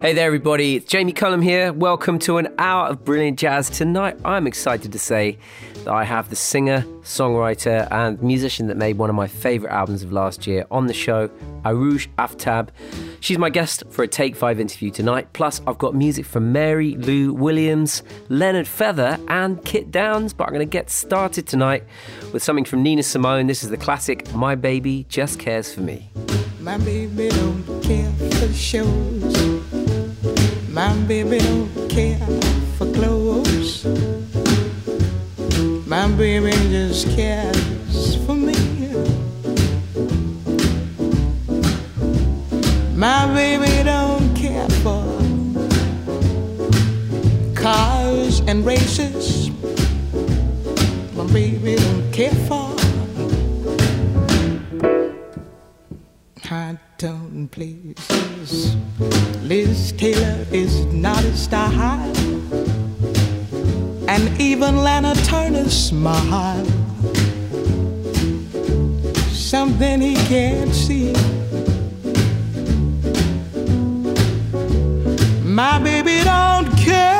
Hey there, everybody. It's Jamie Cullum here. Welcome to an hour of brilliant jazz. Tonight, I'm excited to say that I have the singer, songwriter, and musician that made one of my favourite albums of last year on the show, Arooj Aftab. She's my guest for a Take 5 interview tonight. Plus, I've got music from Mary Lou Williams, Leonard Feather, and Kit Downes. But I'm going to get started tonight with something from Nina Simone. This is the classic My Baby Just Cares for Me. My baby don't care for shows. My baby don't care for clothes. My baby just cares for me. My baby don't care for cars and races. My baby don't care for high tone places. Liz Taylor is not a style, and even Lana Turner smile. Something he can't see. My baby don't care.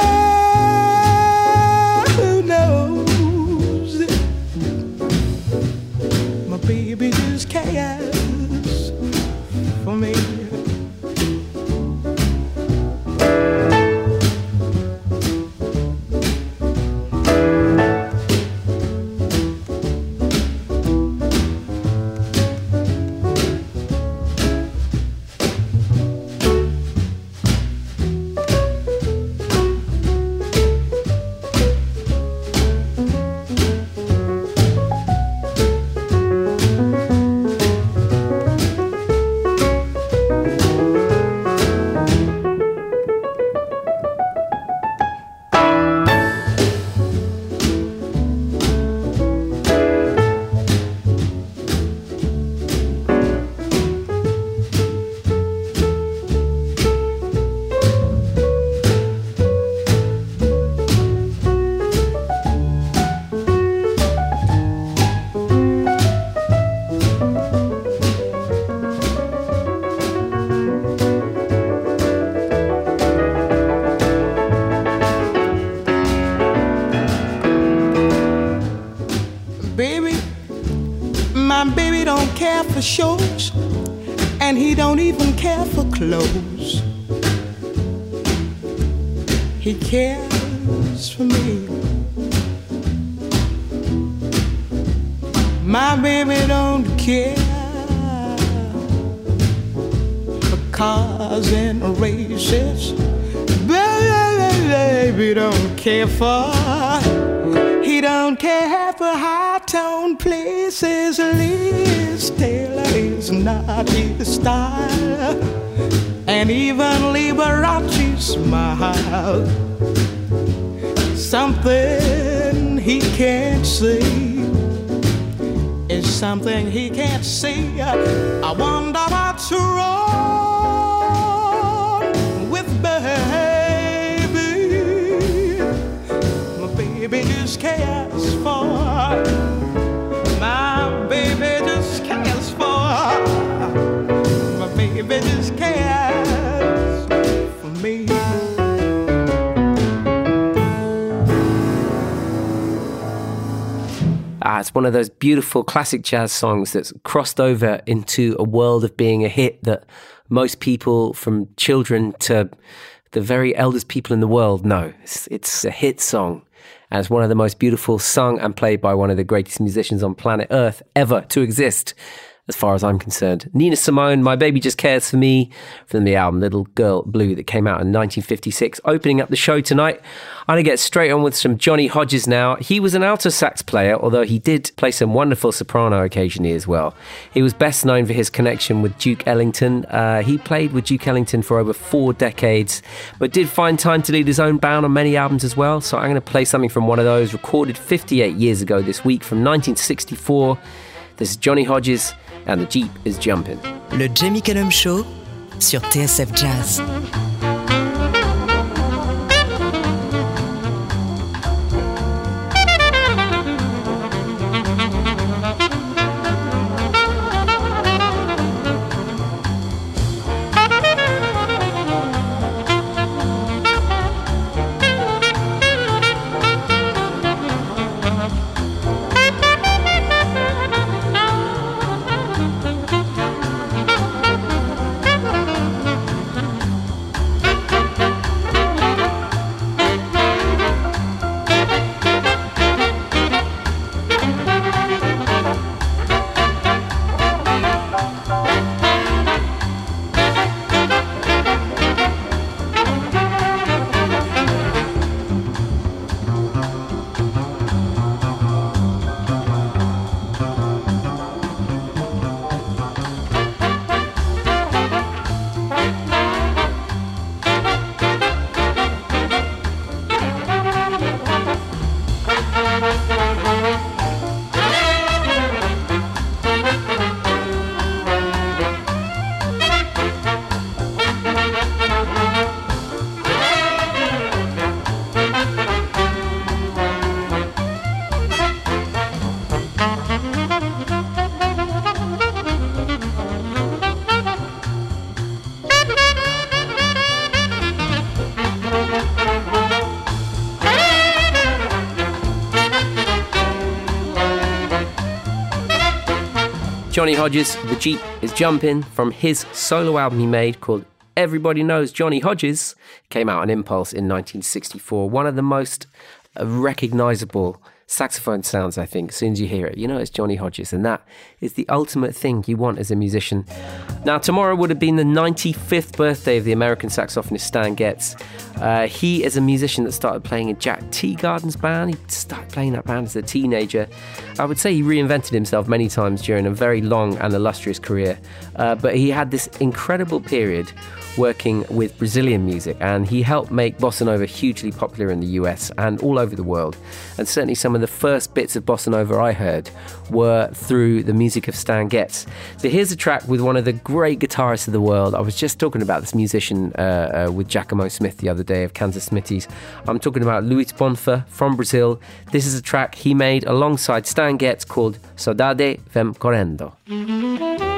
For shows, and he don't even care for clothes. He cares for me. My baby don't care for cars and races. Baby don't care for he don't care not his style, and even Liberace smile. Something he can't see is something he can't see. I wonder what's wrong with baby. My baby just cares for. It's one of those beautiful classic jazz songs that's crossed over into a world of being a hit that most people, from children to the very eldest people in the world, know. It's, it's a hit song. And it's one of the most beautiful sung and played by one of the greatest musicians on planet Earth ever to exist, as far as I'm concerned. Nina Simone, My Baby Just Cares for Me, from the album Little Girl Blue that came out in 1956. Opening up the show tonight, I'm going to get straight on with some Johnny Hodges now. He was an alto sax player, although he did play some wonderful soprano occasionally as well. He was best known for his connection with Duke Ellington. Uh, he played with Duke Ellington for over four decades, but did find time to lead his own band on many albums as well. So I'm going to play something from one of those, recorded 58 years ago this week from 1964. This is Johnny Hodges, and the Jeep is jumping. Le Jamie Cullum Show sur TSF Jazz. Johnny Hodges, The Jeep is Jumping from his solo album he made called Everybody Knows Johnny Hodges. Came out on Impulse in 1964. One of the most uh, recognizable saxophone sounds, I think, as soon as you hear it. You know it's Johnny Hodges, and that is the ultimate thing you want as a musician. Now, tomorrow would have been the 95th birthday of the American saxophonist Stan Getz. Uh, he is a musician that started playing in Jack Teagarden's band. He started playing that band as a teenager. I would say he reinvented himself many times during a very long and illustrious career, uh, but he had this incredible period working with Brazilian music, and he helped make bossa nova hugely popular in the US and all over the world. And certainly, some of the first bits of bossa nova I heard were through the music of Stan Getz. So, here's a track with one of the great guitarists of the world. I was just talking about this musician uh, uh, with Giacomo Smith the other day of Kansas Smitty's. I'm talking about Luiz Bonfa from Brazil. This is a track he made alongside Stan Getz called Saudade Vem Correndo.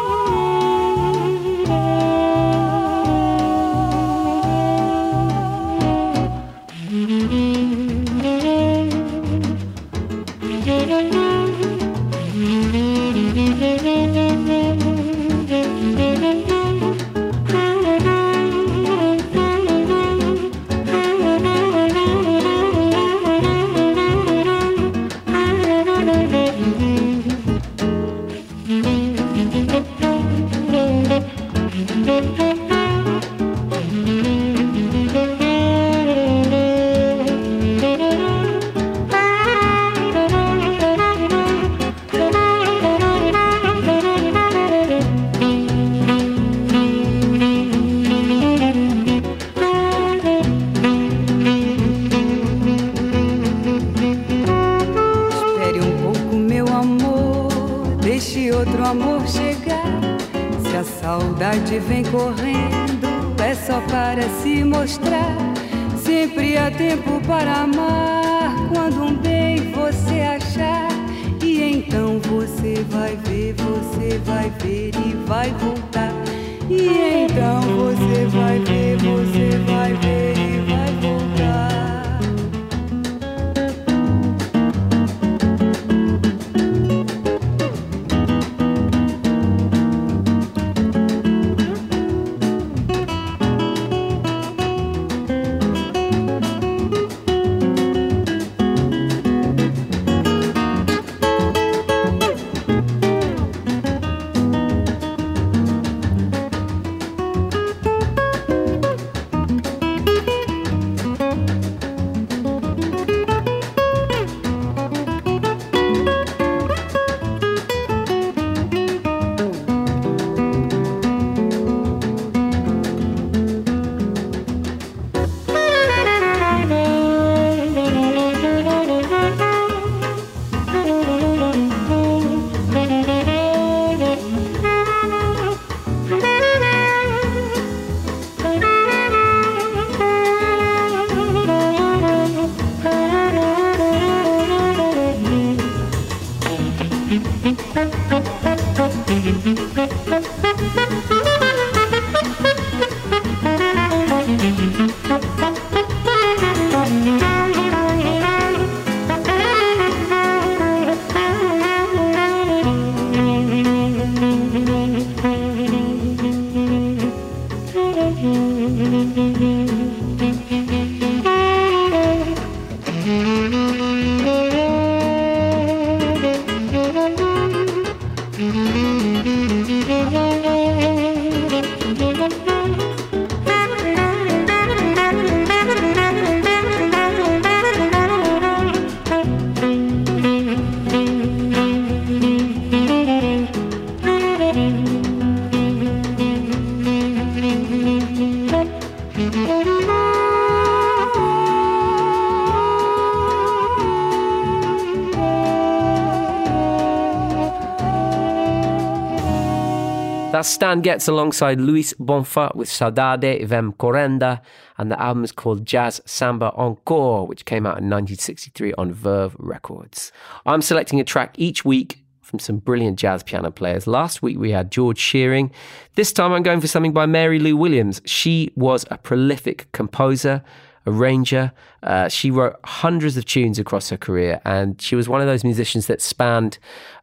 That's Stan Getz alongside Luiz Bonfa with Saudade Vem Correndo, and the album is called Jazz Samba Encore, which came out in 1963 on Verve Records. I'm selecting a track each week from some brilliant jazz piano players. Last week we had George Shearing. This time I'm going for something by Mary Lou Williams. She was a prolific composer, arranger. Uh, she wrote hundreds of tunes across her career, and she was one of those musicians that spanned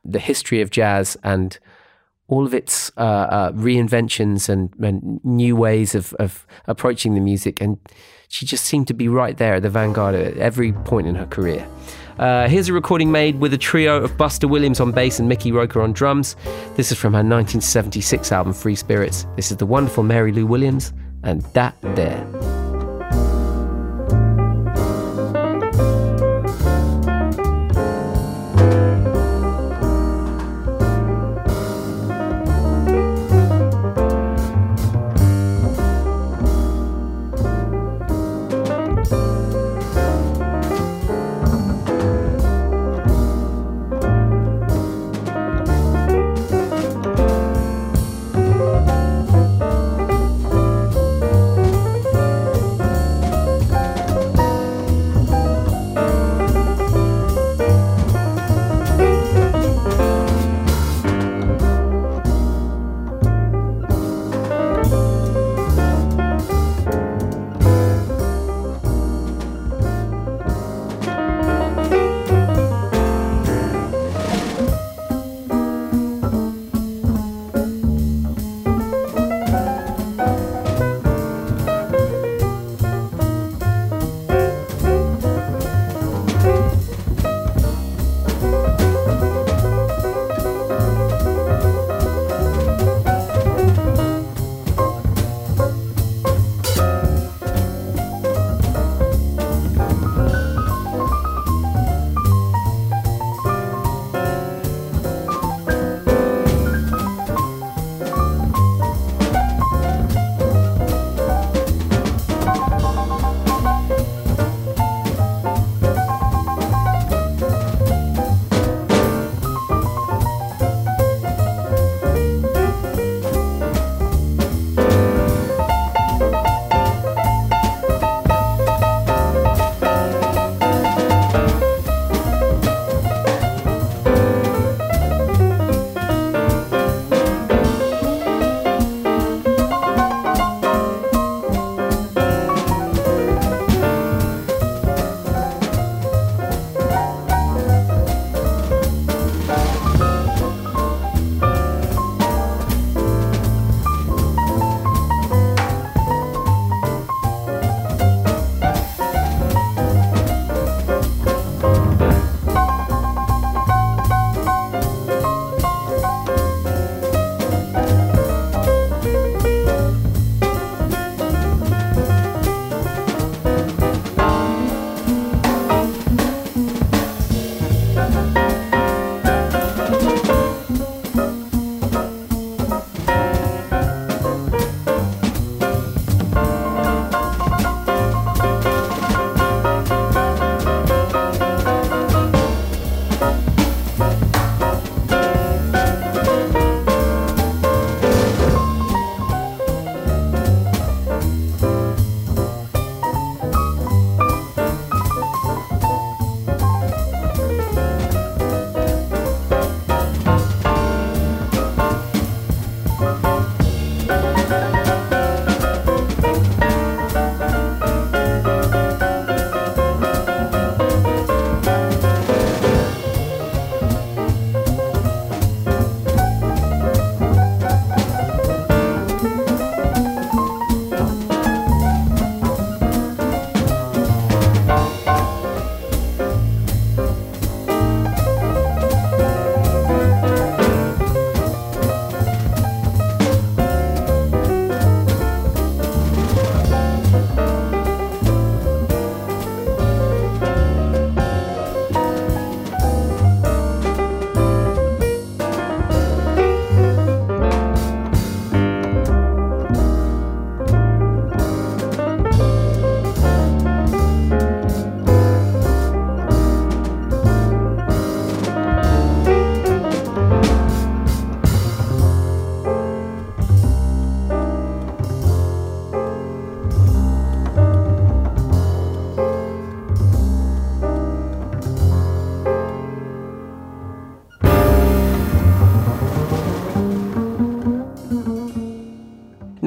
the history of jazz and all of its uh, uh, reinventions and, and, new ways of, of approaching the music. And she just seemed to be right there at the vanguard at every point in her career. Uh, here's a recording made with a trio of Buster Williams on bass and Mickey Roker on drums. This is from her 1976 album Free Spirits. This is the wonderful Mary Lou Williams and Dat Dere.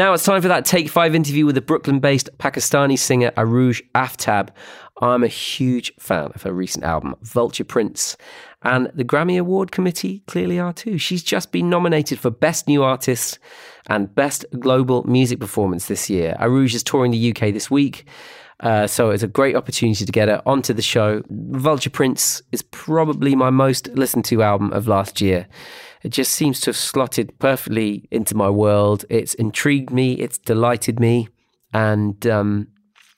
Now it's time for that Take Five interview with the Brooklyn based Pakistani singer Arooj Aftab. I'm a huge fan of her recent album, Vulture Prince, and the Grammy Award Committee clearly are too. She's just been nominated for Best New Artist and Best Global Music Performance this year. Arooj is touring the UK this week. Uh, so it's a great opportunity to get her onto the show. Vulture Prince is probably my most listened to album of last year. It just seems to have slotted perfectly into my world. It's intrigued me, it's delighted me, and um,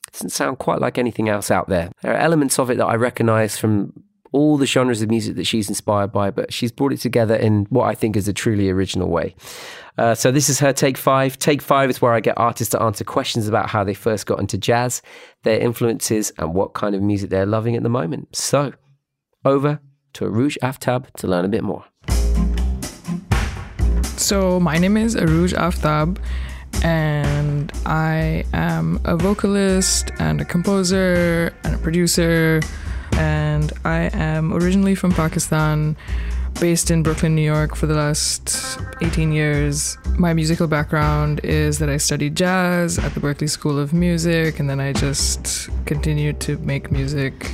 it doesn't sound quite like anything else out there. There are elements of it that I recognize from all the genres of music that she's inspired by, but she's brought it together in what I think is a truly original way. Uh, so this is her take five. Take five is where I get artists to answer questions about how they first got into jazz, their influences, and what kind of music they're loving at the moment. So over to Arooj Aftab to learn a bit more. So my name is Arooj Aftab and I am a vocalist and a composer and a producer and I am originally from Pakistan, based in Brooklyn, New York for the last 18 years. My musical background is that I studied jazz at the Berklee School of Music and then I just continued to make music.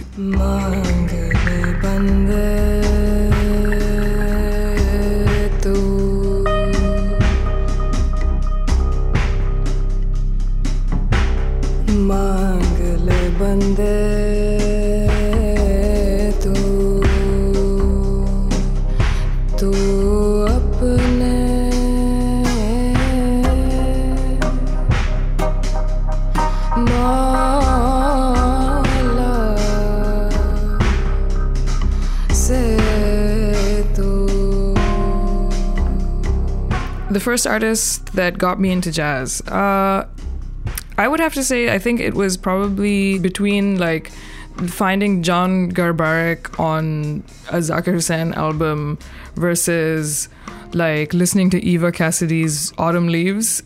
The first artist that got me into jazz. Uh, I would have to say, I think it was probably between like finding John Garbarek on a Zakir Hussain album versus like listening to Eva Cassidy's Autumn Leaves.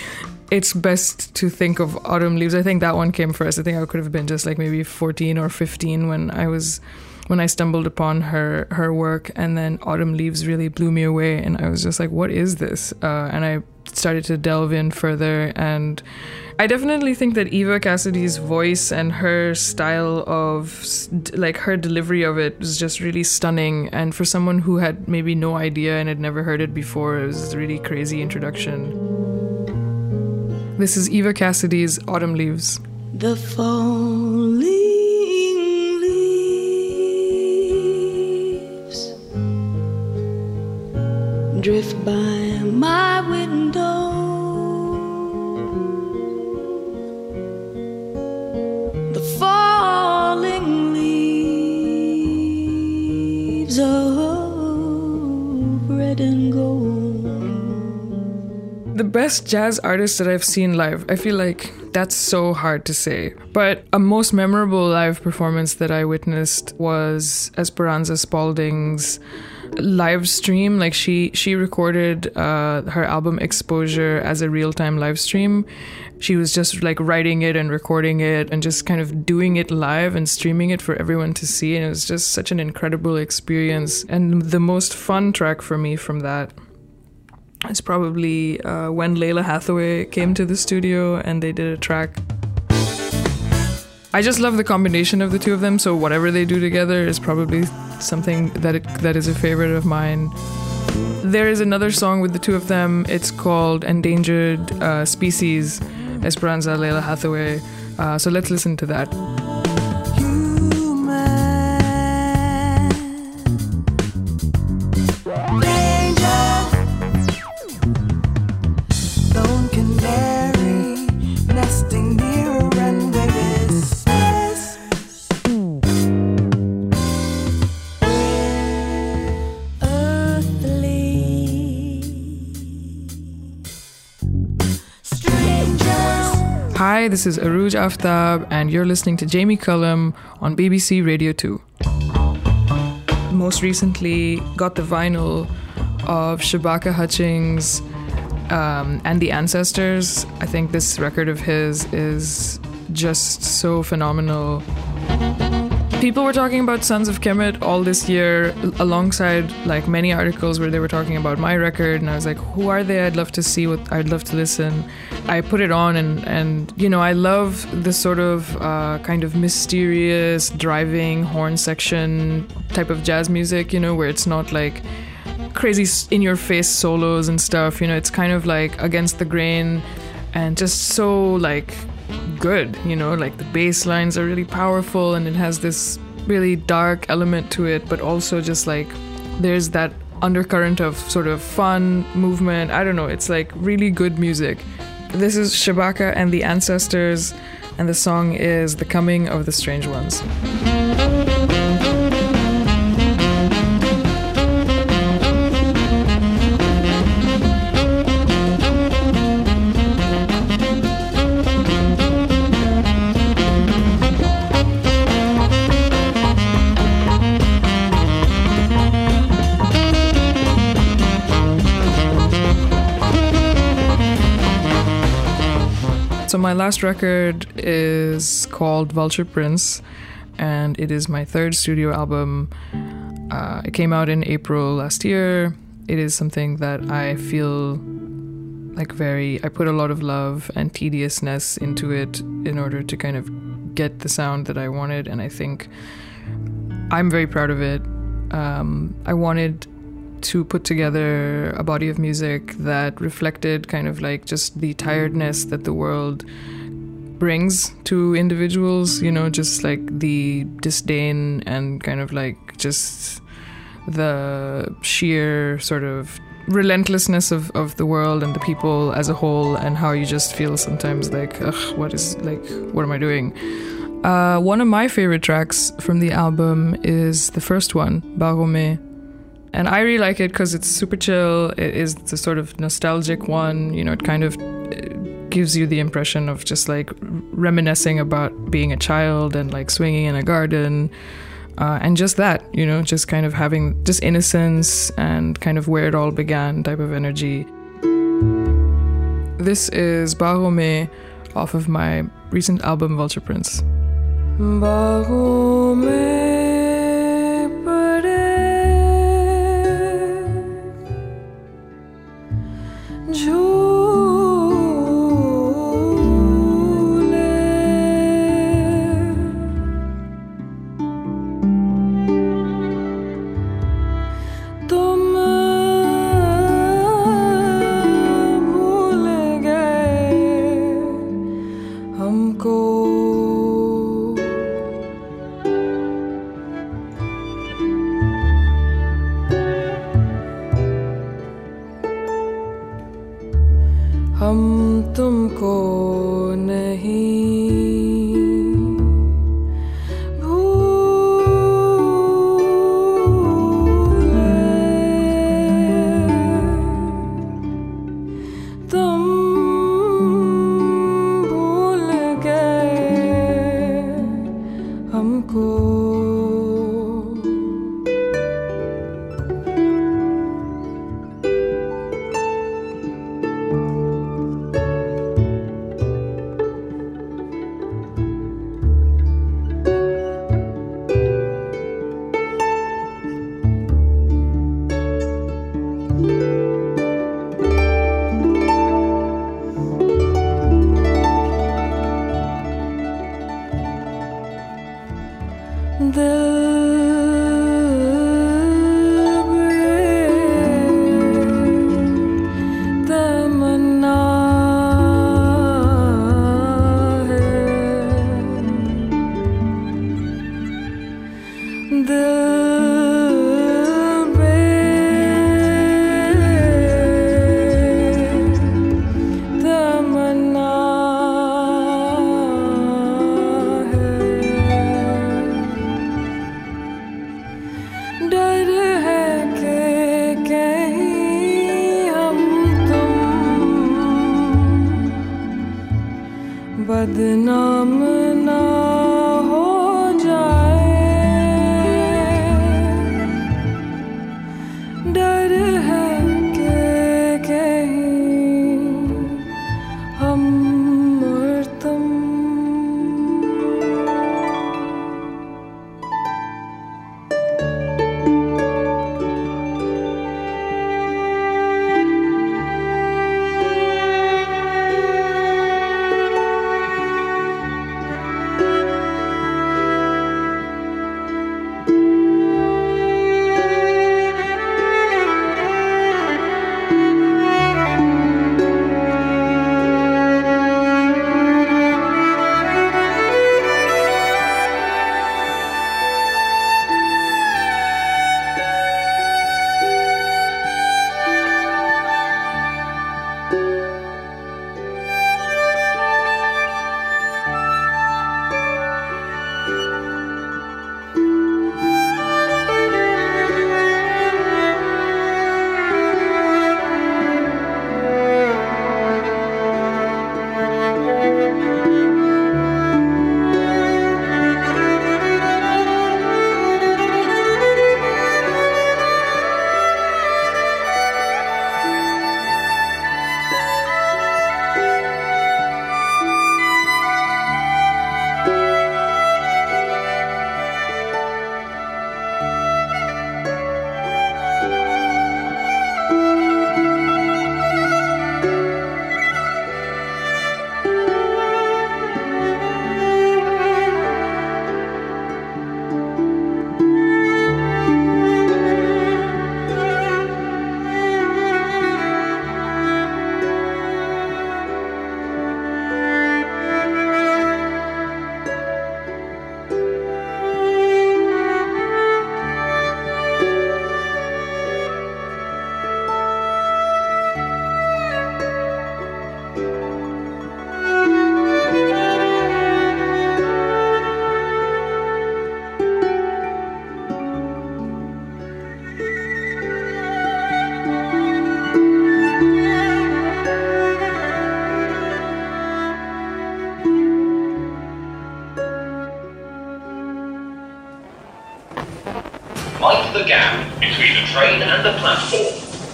it's best to think of Autumn Leaves. I think that one came first. I think I could have been just like maybe 14 or 15 when I was when I stumbled upon her her work, and then Autumn Leaves really blew me away, and I was just like, "What is this?" Uh, and I started to delve in further, and I definitely think that Eva Cassidy's voice and her style of like her delivery of it was just really stunning, and for someone who had maybe no idea and had never heard it before, it was a really crazy introduction. This is Eva Cassidy's Autumn Leaves. The falling leaves drift by my window. The falling leaves of red and gold. The best jazz artist that I've seen live, I feel like that's so hard to say. But a most memorable live performance that I witnessed was Esperanza Spalding's live stream like she she recorded uh, her album exposure as a real-time live stream. She was just like writing it and recording it and just kind of doing it live and streaming it for everyone to see and it was just such an incredible experience. And the most fun track for me from that is probably uh, when Lalah Hathaway came to the studio and they did a track I just love the combination of the two of them. So whatever they do together is probably something that it, that is a favorite of mine. There is another song with the two of them. It's called "Endangered uh, Species." Esperanza Lalah Hathaway. Uh, so let's listen to that. Hi, this is Arooj Aftab, and you're listening to Jamie Cullum on BBC Radio 2. Most recently, got the vinyl of Shabaka Hutchings um, and the Ancestors. I think this record of his is just so phenomenal. People were talking about Sons of Kemet all this year, alongside like many articles where they were talking about my record, and I was like, "Who are they? I'd love to see what. I'd love to listen." I put it on, and and you know, I love the sort of uh, kind of mysterious driving horn section type of jazz music. You know, where it's not like crazy in your face solos and stuff. You know, it's kind of like against the grain and just so like good, you know, like the bass lines are really powerful and it has this really dark element to it, but also just like there's that undercurrent of sort of fun movement. I don't know, it's like really good music. This is Shabaka and the Ancestors, and the song is The Coming of the Strange Ones. My last record is called Vulture Prince, and it is my third studio album. Uh, it came out in April last year. It is something that I feel like very. I put a lot of love and tediousness into it in order to kind of get the sound that I wanted, and I think I'm very proud of it. Um, I wanted to put together a body of music that reflected kind of like just the tiredness that the world brings to individuals, you know, just like the disdain and kind of like just the sheer sort of relentlessness of, of the world and the people as a whole and how you just feel sometimes like ugh what is like what am i doing? Uh, one of my favorite tracks from the album is the first one Baghon Main and I really like it because it's super chill. It is the sort of nostalgic one. You know, it kind of uh, gives you the impression of just like reminiscing about being a child and like swinging in a garden. Uh, and just that, you know, just kind of having just innocence and kind of where it all began type of energy. This is Baghon Main off of my recent album Vulture Prince. Barome.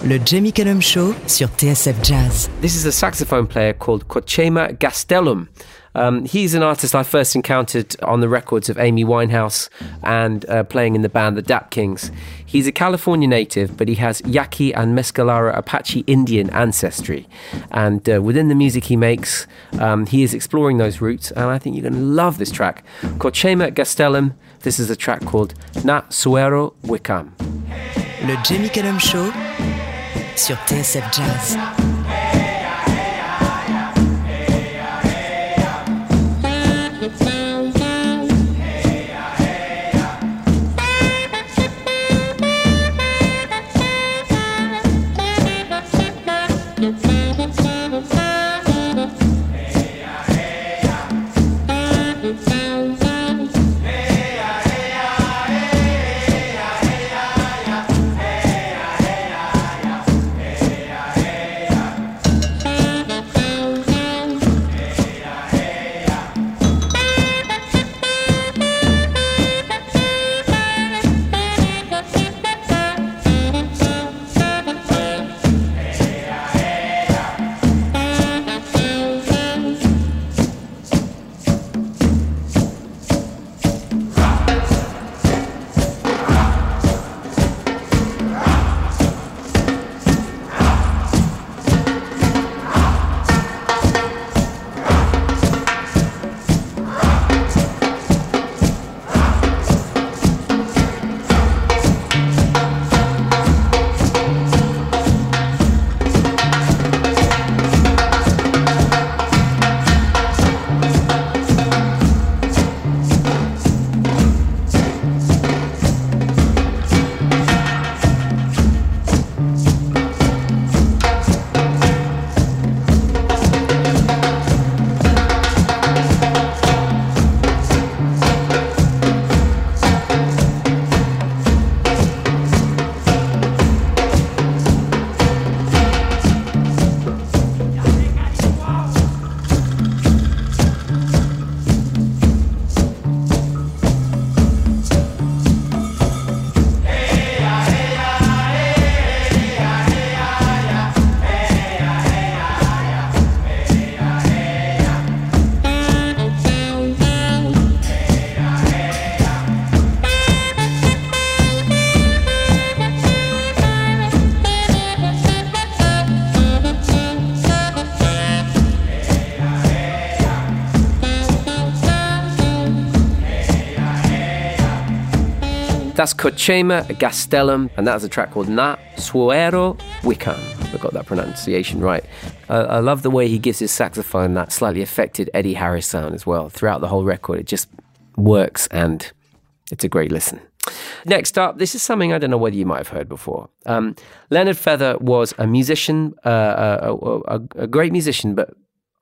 Le Jamie Cullum Show sur TSF Jazz. This is a saxophone player called Cochemea Gastelum. Um, he's an artist I first encountered on the records of Amy Winehouse and uh, playing in the band the Dap Kings. He's a California native, but he has Yaqui and Mescalero Apache Indian ancestry. And uh, within the music he makes, um, he is exploring those roots, and I think you're going to love this track. Cochemea Gastelum, this is a track called Nahsuareo Bwikam. Le Jamie Cullum Show sur TSF Jazz. That's Cochemea Gastelum, and that's a track called Na Suero Wicam. I got that pronunciation right. Uh, I love the way he gives his saxophone that slightly affected Eddie Harris sound as well. Throughout the whole record, it just works and it's a great listen. Next up, this is something I don't know whether you might have heard before. Um, Leonard Feather was a musician, uh, a, a, a great musician, but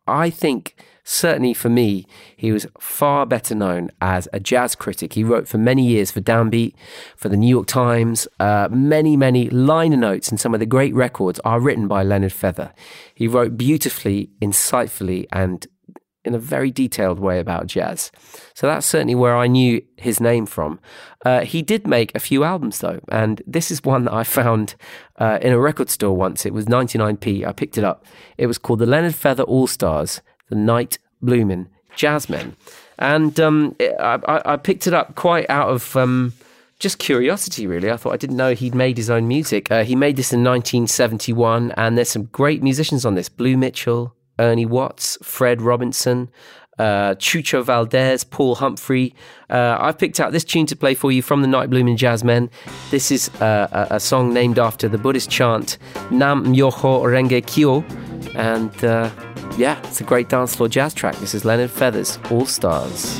I think certainly for me, he was far better known as a jazz critic. He wrote for many years for Downbeat, for the New York Times. Uh, many, many liner notes and some of the great records are written by Leonard Feather. He wrote beautifully, insightfully, and in a very detailed way about jazz. So that's certainly where I knew his name from. Uh, he did make a few albums though, and this is one that I found uh, in a record store once. It was 99p. I picked it up. It was called the Leonard Feather All Stars the Night Bloomin' Jazzmen. And um, I, I, picked it up quite out of um, just curiosity, really. I thought I didn't know he'd made his own music. Uh, he made this in 1971, and there's some great musicians on this Blue Mitchell, Ernie Watts, Fred Robinson, uh, Chucho Valdés, Paul Humphrey. Uh, I've picked out this tune to play for you from the Night Bloomin' Jazzmen. This is uh, a, a, song named after the Buddhist chant Nam Myoho Renge Kyo. And uh, yeah, it's a great dance floor jazz track. This is Leonard Feathers, All Stars.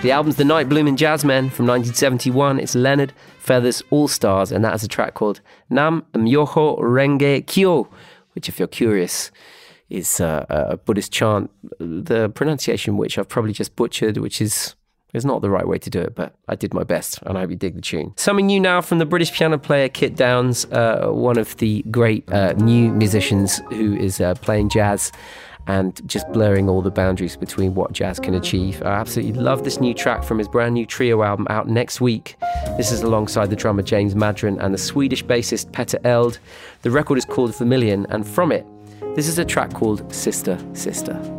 The album's The Night Blooming Jazzmen from 1971. It's Leonard Feathers All Stars, and that is a track called Nam Myoho Renge Kyo, which, if you're curious, is uh, a Buddhist chant, the pronunciation which I've probably just butchered, which is is not the right way to do it, but I did my best, and I hope you dig the tune. Something new now from the British piano player Kit Downes, uh, one of the great uh, new musicians who is uh, playing jazz and just blurring all the boundaries between what jazz can achieve. I absolutely love this new track from his brand new trio album out next week. This is alongside the drummer James Maddren and the Swedish bassist Petter Eld. The record is called Vermillion, and from it, this is a track called Sister, Sister.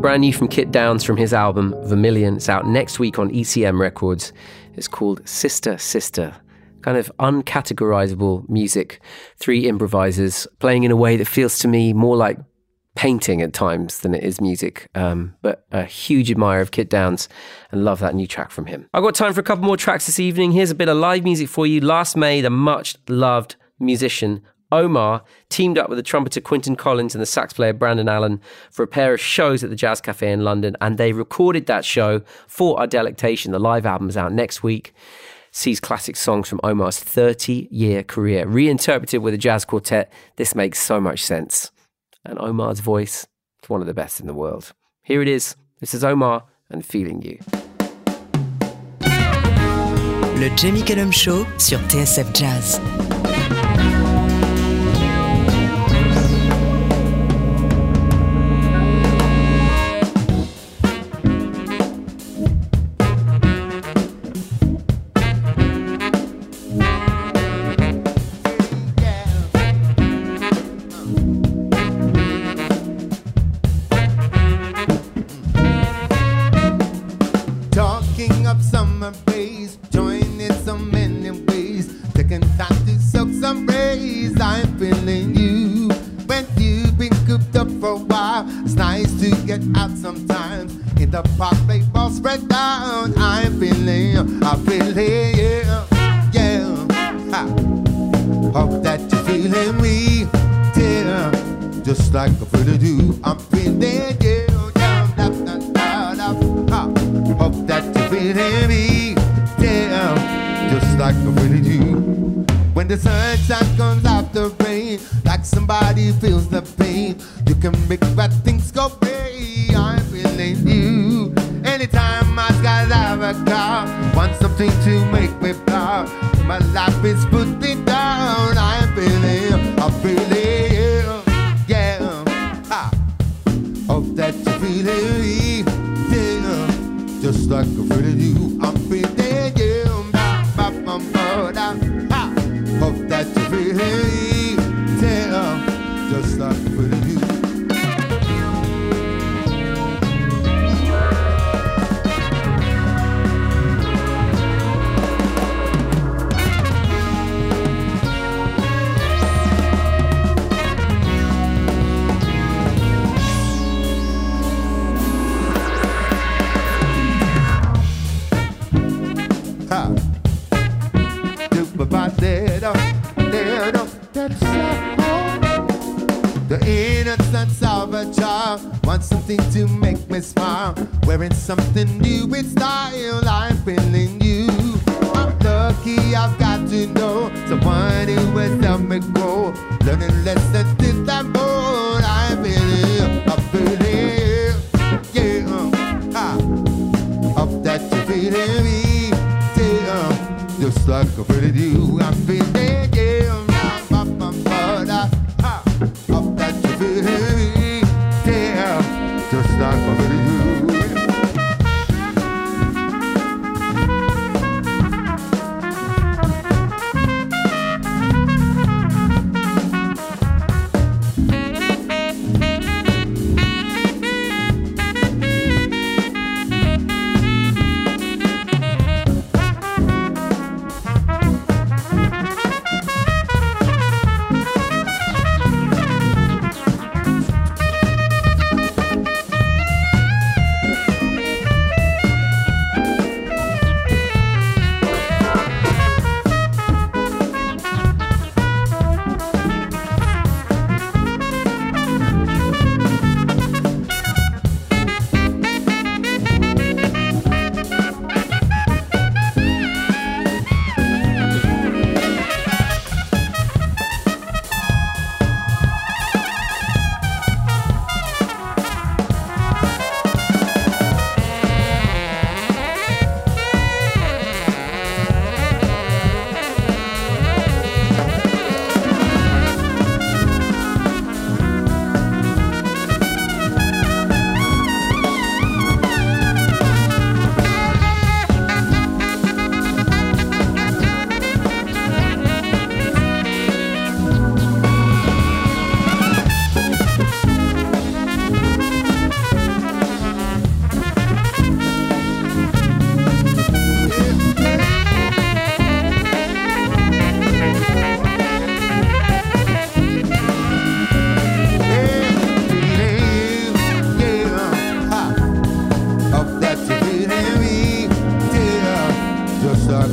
Brand new from Kit Downes from his album Vermillion. It's out next week on ECM Records. It's called Sister Sister. Kind of uncategorizable music. Three improvisers playing in a way that feels to me more like painting at times than it is music. Um, but a huge admirer of Kit Downes and love that new track from him. I've got time for a couple more tracks this evening. Here's a bit of live music for you. Last May, the much loved musician Omar teamed up with the trumpeter Quentin Collins and the sax player Brandon Allen for a pair of shows at the Jazz Cafe in London, and they recorded that show for our delectation. The live album is out next week. sees classic songs from Omar's 30 year career reinterpreted with a jazz quartet. This makes so much sense. And Omar's voice is one of the best in the world. Here it is. This is Omar and Feeling You. Le Jamie Cullum Show sur TSF Jazz. My skies have a car, want something to make me proud. My life is putting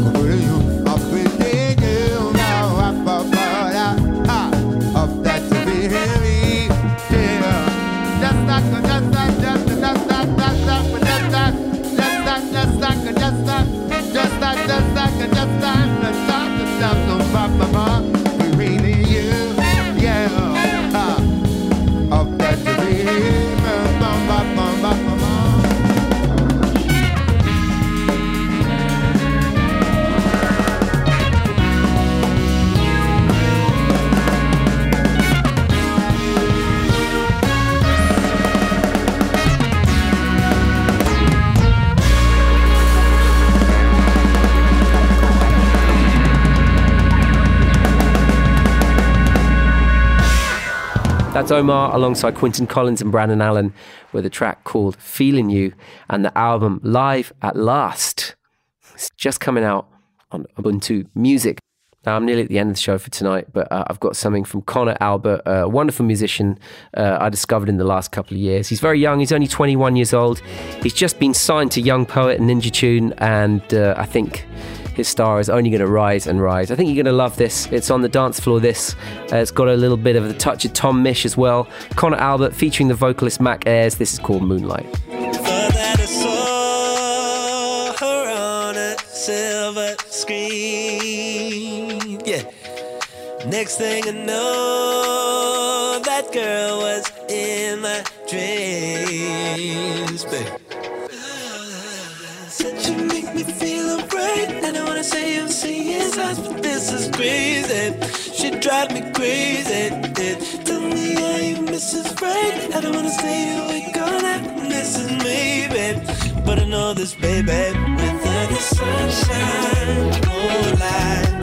Paco. Omar alongside Quentin Collins and Brandon Allen with a track called Feeling You and the album Live at Last. It's just coming out on Ubuntu Music. Now, I'm nearly at the end of the show for tonight, but uh, I've got something from Conor Albert, a wonderful musician uh, I discovered in the last couple of years. He's very young, he's only 21 years old. He's just been signed to Young Poet and Ninja Tune, and uh, I think his star is only going to rise and rise. I think you're going to love this. It's on the dance floor. This uh, it's got a little bit of the touch of Tom Misch as well. Conor Albert featuring the vocalist Mac Ayres. This is called Moonlight. Next thing I know, that girl was in my dreams, babe. Me feel alright. I don't wanna say I'm seeing eyes, but this is crazy. She drive me crazy. Tell me how you miss right. I don't wanna stay awake all. This is me, babe. But I know this, baby. Without the sunshine, moonlight, girl,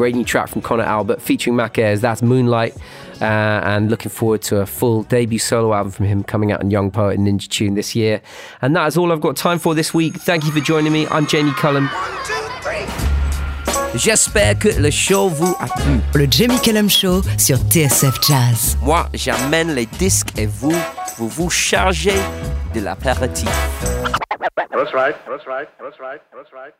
great new track from Conor Albert featuring Mac Ayres. That's Moonlight. Uh, and looking forward to a full debut solo album from him coming out on Young Poet and Ninja Tune this year. And that is all I've got time for this week. Thank you for joining me. I'm Jamie Cullum. J'espère que le show vous a plu. Le Jamie Cullum Show sur TSF Jazz. Moi, j'amène les disques et vous, vous vous chargez de l'apéritif. That's right. That's right. That's right. That's right.